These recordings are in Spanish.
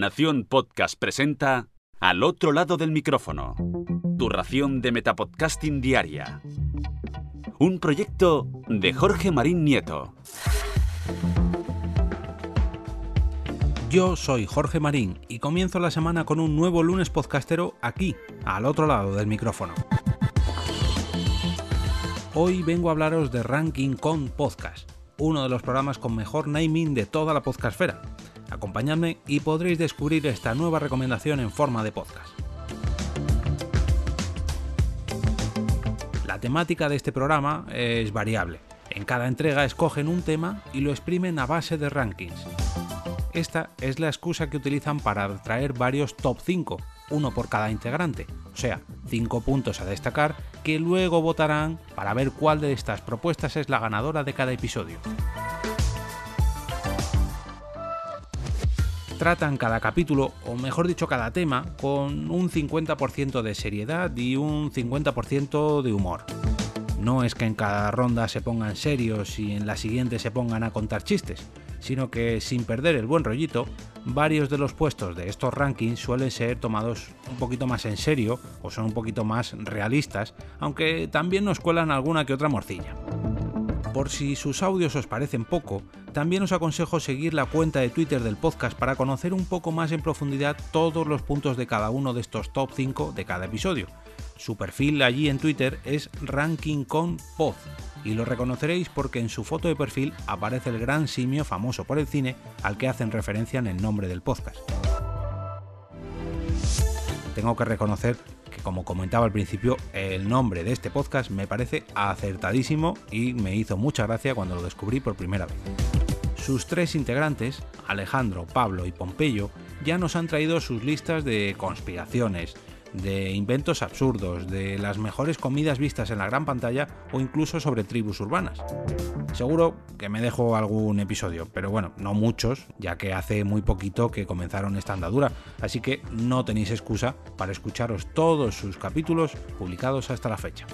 Nación Podcast presenta Al otro lado del micrófono. Tu ración de Metapodcasting Diaria. Un proyecto de Jorge Marín Nieto. Yo soy Jorge Marín y comienzo la semana con un nuevo lunes podcastero aquí, al otro lado del micrófono. Hoy vengo a hablaros de Ranking con Podcast, uno de los programas con mejor naming de toda la podcastfera. Acompañadme y podréis descubrir esta nueva recomendación en forma de podcast. La temática de este programa es variable. En cada entrega escogen un tema y lo exprimen a base de rankings. Esta es la excusa que utilizan para traer varios top 5, uno por cada integrante, o sea, 5 puntos a destacar que luego votarán para ver cuál de estas propuestas es la ganadora de cada episodio. Tratan cada capítulo, o mejor dicho cada tema, con un 50% de seriedad y un 50% de humor. No es que en cada ronda se pongan serios y en la siguiente se pongan a contar chistes, sino que sin perder el buen rollito, varios de los puestos de estos rankings suelen ser tomados un poquito más en serio o son un poquito más realistas, aunque también nos cuelan alguna que otra morcilla. Por si sus audios os parecen poco, también os aconsejo seguir la cuenta de Twitter del podcast para conocer un poco más en profundidad todos los puntos de cada uno de estos top 5 de cada episodio. Su perfil allí en Twitter es rankingconpod y lo reconoceréis porque en su foto de perfil aparece el gran simio famoso por el cine al que hacen referencia en el nombre del podcast. Tengo que reconocer que como comentaba al principio, el nombre de este podcast me parece acertadísimo y me hizo mucha gracia cuando lo descubrí por primera vez. Sus tres integrantes, Alejandro, Pablo y Pompeyo, ya nos han traído sus listas de conspiraciones, de inventos absurdos, de las mejores comidas vistas en la gran pantalla o incluso sobre tribus urbanas. Seguro que me dejo algún episodio, pero bueno, no muchos, ya que hace muy poquito que comenzaron esta andadura, así que no tenéis excusa para escucharos todos sus capítulos publicados hasta la fecha.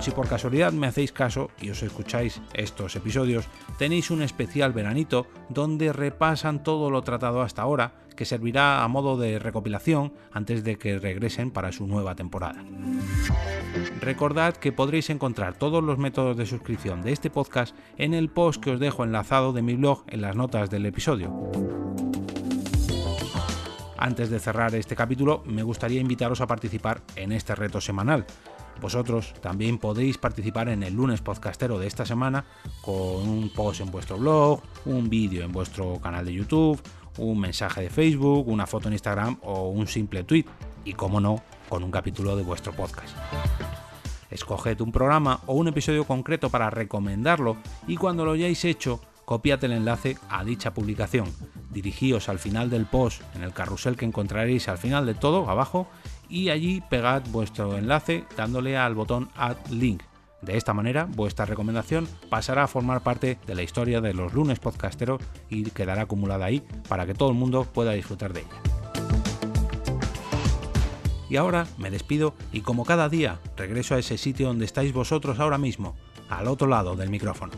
Si por casualidad me hacéis caso y os escucháis estos episodios, tenéis un especial veranito donde repasan todo lo tratado hasta ahora, que servirá a modo de recopilación antes de que regresen para su nueva temporada. Recordad que podréis encontrar todos los métodos de suscripción de este podcast en el post que os dejo enlazado de mi blog en las notas del episodio. Antes de cerrar este capítulo, me gustaría invitaros a participar en este reto semanal. Vosotros también podéis participar en el lunes podcastero de esta semana con un post en vuestro blog, un vídeo en vuestro canal de YouTube, un mensaje de Facebook, una foto en Instagram o un simple tweet. Y como no, con un capítulo de vuestro podcast. Escoged un programa o un episodio concreto para recomendarlo y cuando lo hayáis hecho, copiad el enlace a dicha publicación. Dirigíos al final del post en el carrusel que encontraréis al final de todo, abajo, y allí pegad vuestro enlace dándole al botón Add Link. De esta manera, vuestra recomendación pasará a formar parte de la historia de los lunes podcasteros y quedará acumulada ahí para que todo el mundo pueda disfrutar de ella. Y ahora me despido y como cada día regreso a ese sitio donde estáis vosotros ahora mismo, al otro lado del micrófono.